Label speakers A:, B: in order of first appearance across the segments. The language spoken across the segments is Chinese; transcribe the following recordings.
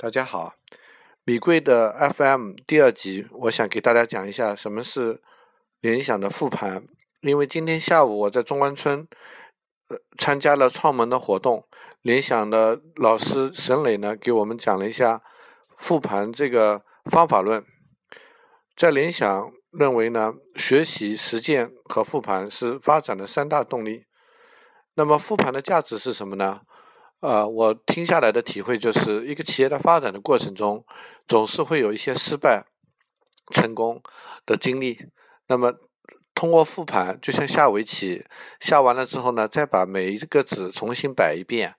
A: 大家好，米贵的 FM 第二集，我想给大家讲一下什么是联想的复盘。因为今天下午我在中关村，呃，参加了创门的活动，联想的老师沈磊呢给我们讲了一下复盘这个方法论。在联想认为呢，学习、实践和复盘是发展的三大动力。那么复盘的价值是什么呢？呃，我听下来的体会就是，一个企业的发展的过程中，总是会有一些失败、成功的经历。那么，通过复盘，就像下围棋，下完了之后呢，再把每一个子重新摆一遍，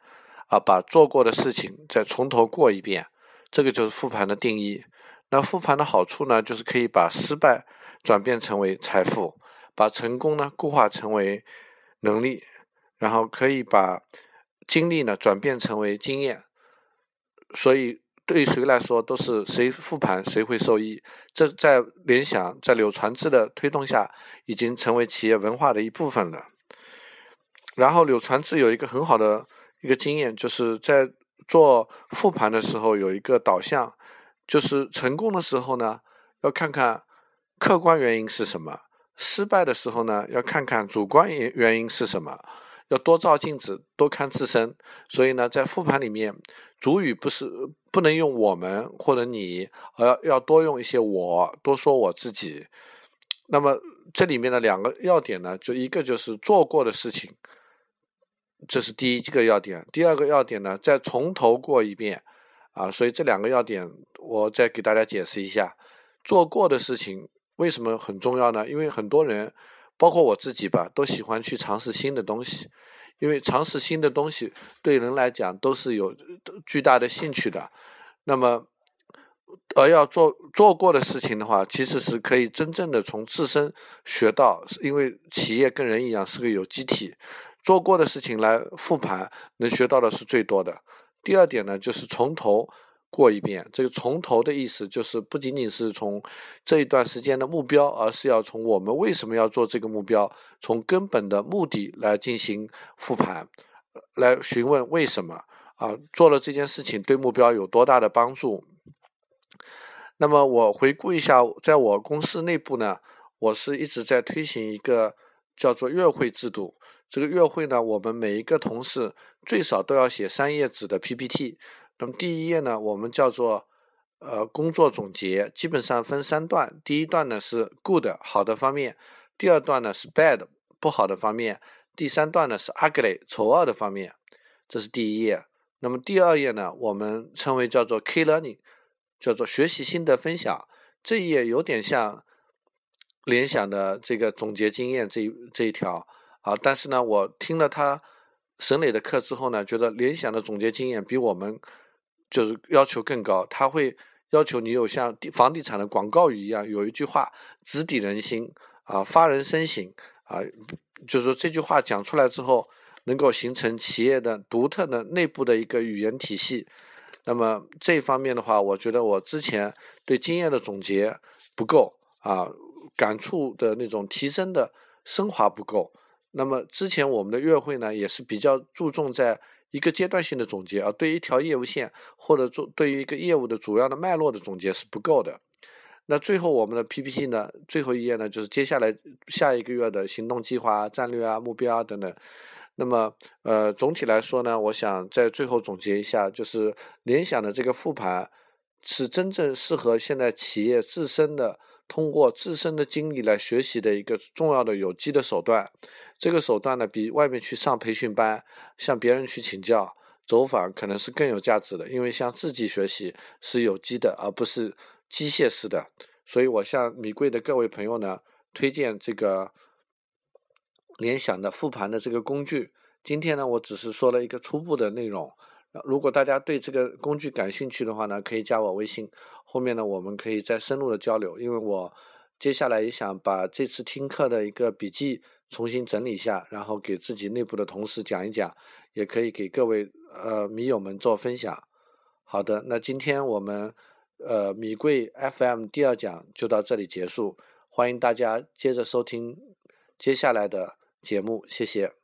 A: 啊，把做过的事情再从头过一遍，这个就是复盘的定义。那复盘的好处呢，就是可以把失败转变成为财富，把成功呢固化成为能力，然后可以把。经历呢转变成为经验，所以对谁来说都是谁复盘谁会受益。这在联想在柳传志的推动下，已经成为企业文化的一部分了。然后柳传志有一个很好的一个经验，就是在做复盘的时候有一个导向，就是成功的时候呢要看看客观原因是什么，失败的时候呢要看看主观原原因是什么。要多照镜子，多看自身。所以呢，在复盘里面，主语不是不能用我们或者你，而要要多用一些我，多说我自己。那么这里面的两个要点呢，就一个就是做过的事情，这是第一个要点。第二个要点呢，再从头过一遍啊。所以这两个要点，我再给大家解释一下。做过的事情为什么很重要呢？因为很多人。包括我自己吧，都喜欢去尝试新的东西，因为尝试新的东西对人来讲都是有巨大的兴趣的。那么，而要做做过的事情的话，其实是可以真正的从自身学到，因为企业跟人一样是个有机体，做过的事情来复盘，能学到的是最多的。第二点呢，就是从头。过一遍，这个从头的意思就是不仅仅是从这一段时间的目标，而是要从我们为什么要做这个目标，从根本的目的来进行复盘，来询问为什么啊做了这件事情对目标有多大的帮助。那么我回顾一下，在我公司内部呢，我是一直在推行一个叫做月会制度。这个月会呢，我们每一个同事最少都要写三页纸的 PPT。那么第一页呢，我们叫做呃工作总结，基本上分三段。第一段呢是 good 好的方面，第二段呢是 bad 不好的方面，第三段呢是 ugly 丑恶的方面。这是第一页。那么第二页呢，我们称为叫做 key learning，叫做学习心得分享。这一页有点像联想的这个总结经验这一这一条啊，但是呢，我听了他沈磊的课之后呢，觉得联想的总结经验比我们。就是要求更高，他会要求你有像房地产的广告语一样，有一句话直抵人心啊，发人深省啊。就是说这句话讲出来之后，能够形成企业的独特的内部的一个语言体系。那么这一方面的话，我觉得我之前对经验的总结不够啊，感触的那种提升的升华不够。那么之前我们的月会呢，也是比较注重在。一个阶段性的总结啊，对一条业务线或者做对于一个业务的主要的脉络的总结是不够的。那最后我们的 PPT 呢，最后一页呢，就是接下来下一个月的行动计划、战略啊、目标啊等等。那么呃，总体来说呢，我想在最后总结一下，就是联想的这个复盘是真正适合现在企业自身的。通过自身的经历来学习的一个重要的有机的手段，这个手段呢，比外面去上培训班、向别人去请教、走访可能是更有价值的，因为向自己学习是有机的，而不是机械式的。所以我向米贵的各位朋友呢，推荐这个联想的复盘的这个工具。今天呢，我只是说了一个初步的内容。如果大家对这个工具感兴趣的话呢，可以加我微信。后面呢，我们可以再深入的交流。因为我接下来也想把这次听课的一个笔记重新整理一下，然后给自己内部的同事讲一讲，也可以给各位呃米友们做分享。好的，那今天我们呃米贵 FM 第二讲就到这里结束，欢迎大家接着收听接下来的节目，谢谢。